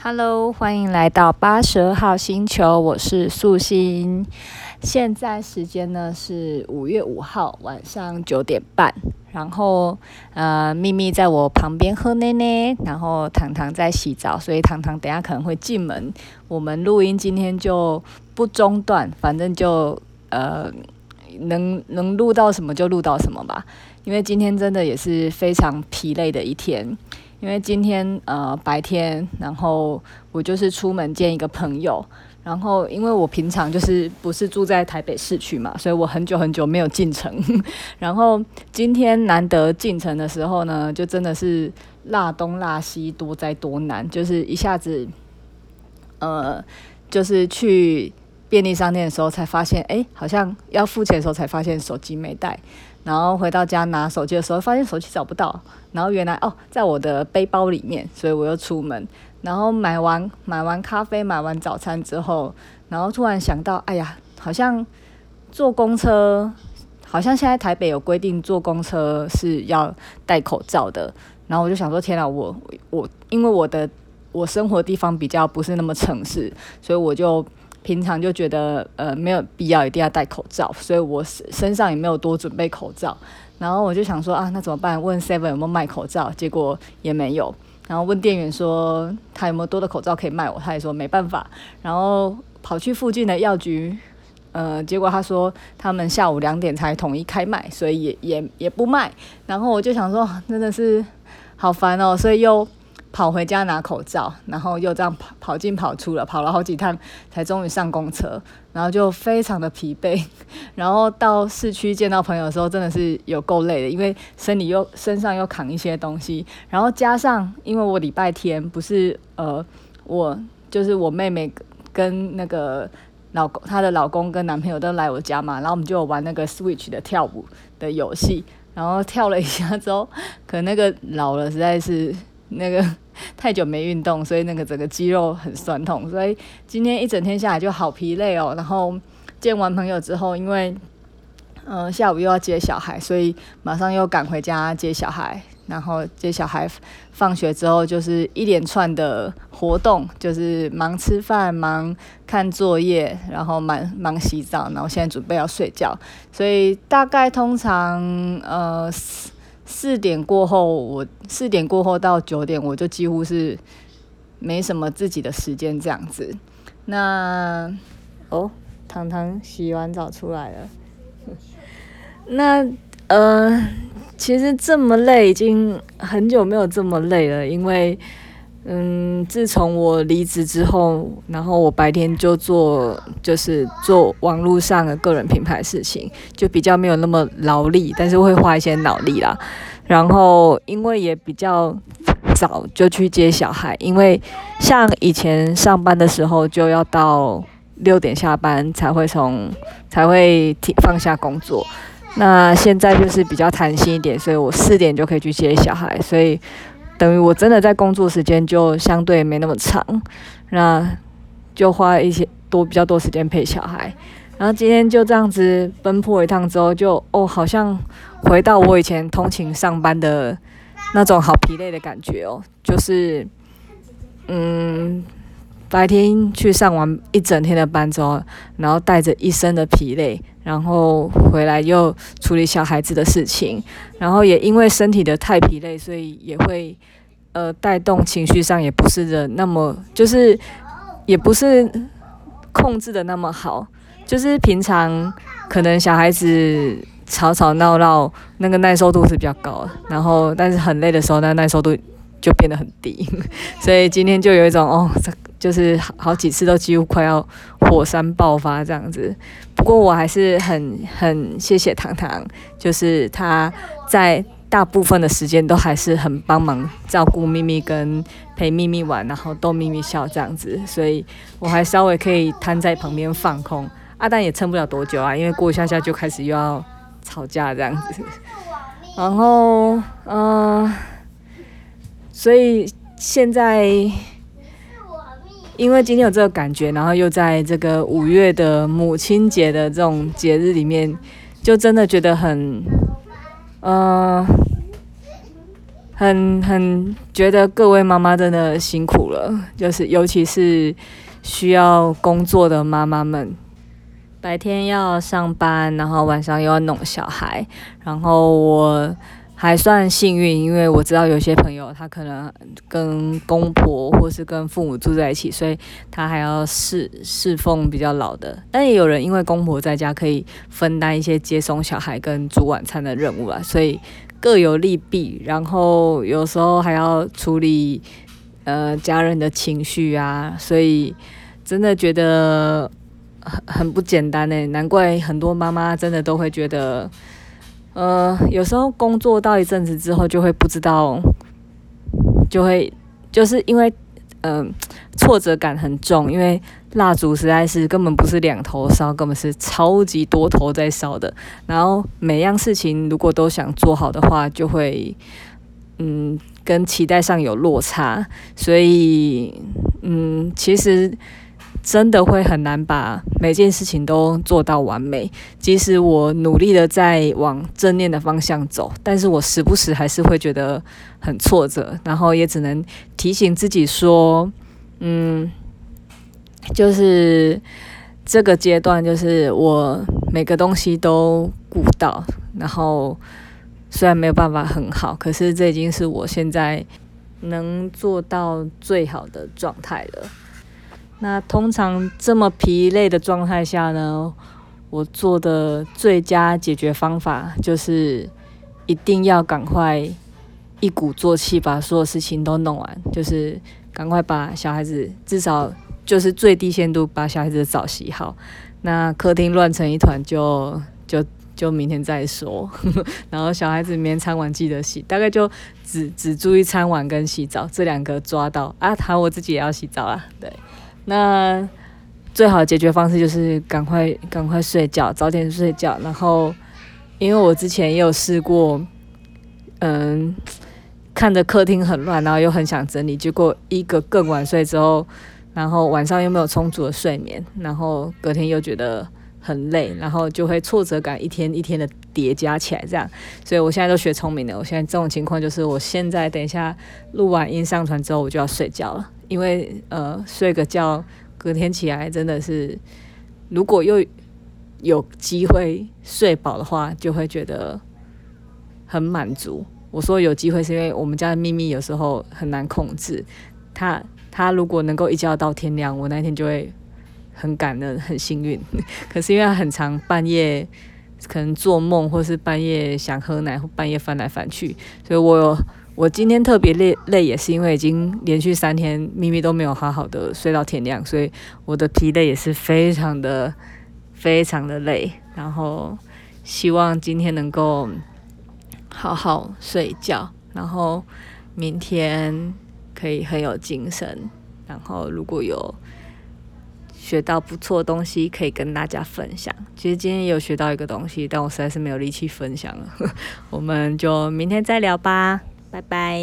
Hello，欢迎来到八十二号星球，我是素心。现在时间呢是五月五号晚上九点半，然后呃，咪咪在我旁边喝奶奶，然后糖糖在洗澡，所以糖糖等下可能会进门。我们录音今天就不中断，反正就呃能能录到什么就录到什么吧，因为今天真的也是非常疲累的一天。因为今天呃白天，然后我就是出门见一个朋友，然后因为我平常就是不是住在台北市区嘛，所以我很久很久没有进城，然后今天难得进城的时候呢，就真的是辣东辣西多灾多难，就是一下子呃就是去便利商店的时候才发现，哎，好像要付钱的时候才发现手机没带。然后回到家拿手机的时候，发现手机找不到。然后原来哦，在我的背包里面，所以我又出门。然后买完买完咖啡，买完早餐之后，然后突然想到，哎呀，好像坐公车，好像现在台北有规定坐公车是要戴口罩的。然后我就想说，天哪，我我因为我的我生活地方比较不是那么城市，所以我就。平常就觉得呃没有必要一定要戴口罩，所以我身上也没有多准备口罩。然后我就想说啊，那怎么办？问 Seven 有没有卖口罩，结果也没有。然后问店员说他有没有多的口罩可以卖我，他也说没办法。然后跑去附近的药局，呃，结果他说他们下午两点才统一开卖，所以也也也不卖。然后我就想说真的是好烦哦，所以又。跑回家拿口罩，然后又这样跑跑进跑出了，跑了好几趟才终于上公车，然后就非常的疲惫。然后到市区见到朋友的时候，真的是有够累的，因为身体又身上又扛一些东西，然后加上因为我礼拜天不是呃，我就是我妹妹跟那个老公她的老公跟男朋友都来我家嘛，然后我们就有玩那个 Switch 的跳舞的游戏，然后跳了一下之后，可那个老了实在是。那个太久没运动，所以那个整个肌肉很酸痛，所以今天一整天下来就好疲累哦。然后见完朋友之后，因为嗯、呃、下午又要接小孩，所以马上又赶回家接小孩。然后接小孩放学之后，就是一连串的活动，就是忙吃饭、忙看作业，然后忙忙洗澡，然后现在准备要睡觉。所以大概通常呃。四点过后，我四点过后到九点，我就几乎是没什么自己的时间这样子。那哦，糖糖洗完澡出来了。那呃，其实这么累，已经很久没有这么累了，因为。嗯，自从我离职之后，然后我白天就做，就是做网络上的个人品牌事情，就比较没有那么劳力，但是会花一些脑力啦。然后因为也比较早就去接小孩，因为像以前上班的时候就要到六点下班才会从才会停放下工作，那现在就是比较弹性一点，所以我四点就可以去接小孩，所以。等于我真的在工作时间就相对没那么长，那就花一些多比较多时间陪小孩，然后今天就这样子奔波一趟之后就，哦好像回到我以前通勤上班的那种好疲累的感觉哦，就是嗯。白天去上完一整天的班之后，然后带着一身的疲累，然后回来又处理小孩子的事情，然后也因为身体的太疲累，所以也会呃带动情绪上也不是的那么，就是也不是控制的那么好，就是平常可能小孩子吵吵闹闹，那个耐受度是比较高，然后但是很累的时候，那耐受度就变得很低，所以今天就有一种哦。就是好好几次都几乎快要火山爆发这样子，不过我还是很很谢谢糖糖，就是他在大部分的时间都还是很帮忙照顾咪咪跟陪咪咪玩，然后逗咪咪笑这样子，所以我还稍微可以瘫在旁边放空。阿蛋也撑不了多久啊，因为过一下下就开始又要吵架这样子，然后嗯、所以现在。因为今天有这个感觉，然后又在这个五月的母亲节的这种节日里面，就真的觉得很，呃，很很觉得各位妈妈真的辛苦了，就是尤其是需要工作的妈妈们，白天要上班，然后晚上又要弄小孩，然后我。还算幸运，因为我知道有些朋友他可能跟公婆或是跟父母住在一起，所以他还要侍侍奉比较老的。但也有人因为公婆在家可以分担一些接送小孩跟煮晚餐的任务啊，所以各有利弊。然后有时候还要处理呃家人的情绪啊，所以真的觉得很很不简单呢。难怪很多妈妈真的都会觉得。呃，有时候工作到一阵子之后，就会不知道，就会就是因为，嗯、挫折感很重，因为蜡烛实在是根本不是两头烧，根本是超级多头在烧的。然后每样事情如果都想做好的话，就会，嗯，跟期待上有落差，所以，嗯，其实。真的会很难把每件事情都做到完美。即使我努力的在往正念的方向走，但是我时不时还是会觉得很挫折，然后也只能提醒自己说，嗯，就是这个阶段，就是我每个东西都顾到，然后虽然没有办法很好，可是这已经是我现在能做到最好的状态了。那通常这么疲累的状态下呢，我做的最佳解决方法就是一定要赶快一鼓作气把所有事情都弄完，就是赶快把小孩子至少就是最低限度把小孩子的澡洗好。那客厅乱成一团就就就明天再说，然后小孩子明天餐碗记得洗，大概就只只注意餐碗跟洗澡这两个抓到啊，好，我自己也要洗澡啦，对。那最好的解决方式就是赶快赶快睡觉，早点睡觉。然后，因为我之前也有试过，嗯，看着客厅很乱，然后又很想整理，结果一个更晚睡之后，然后晚上又没有充足的睡眠，然后隔天又觉得很累，然后就会挫折感一天一天的叠加起来，这样。所以我现在都学聪明了，我现在这种情况就是，我现在等一下录完音上传之后，我就要睡觉了。因为呃睡个觉，隔天起来真的是，如果又有机会睡饱的话，就会觉得很满足。我说有机会是因为我们家的秘密有时候很难控制，他他如果能够一觉到天亮，我那天就会很感恩很幸运。可是因为很长半夜可能做梦，或是半夜想喝奶，或半夜翻来翻去，所以我有。我今天特别累，累也是因为已经连续三天咪咪都没有好好的睡到天亮，所以我的疲累也是非常的、非常的累。然后希望今天能够好好睡觉，然后明天可以很有精神。然后如果有学到不错的东西，可以跟大家分享。其实今天有学到一个东西，但我实在是没有力气分享了。我们就明天再聊吧。拜拜。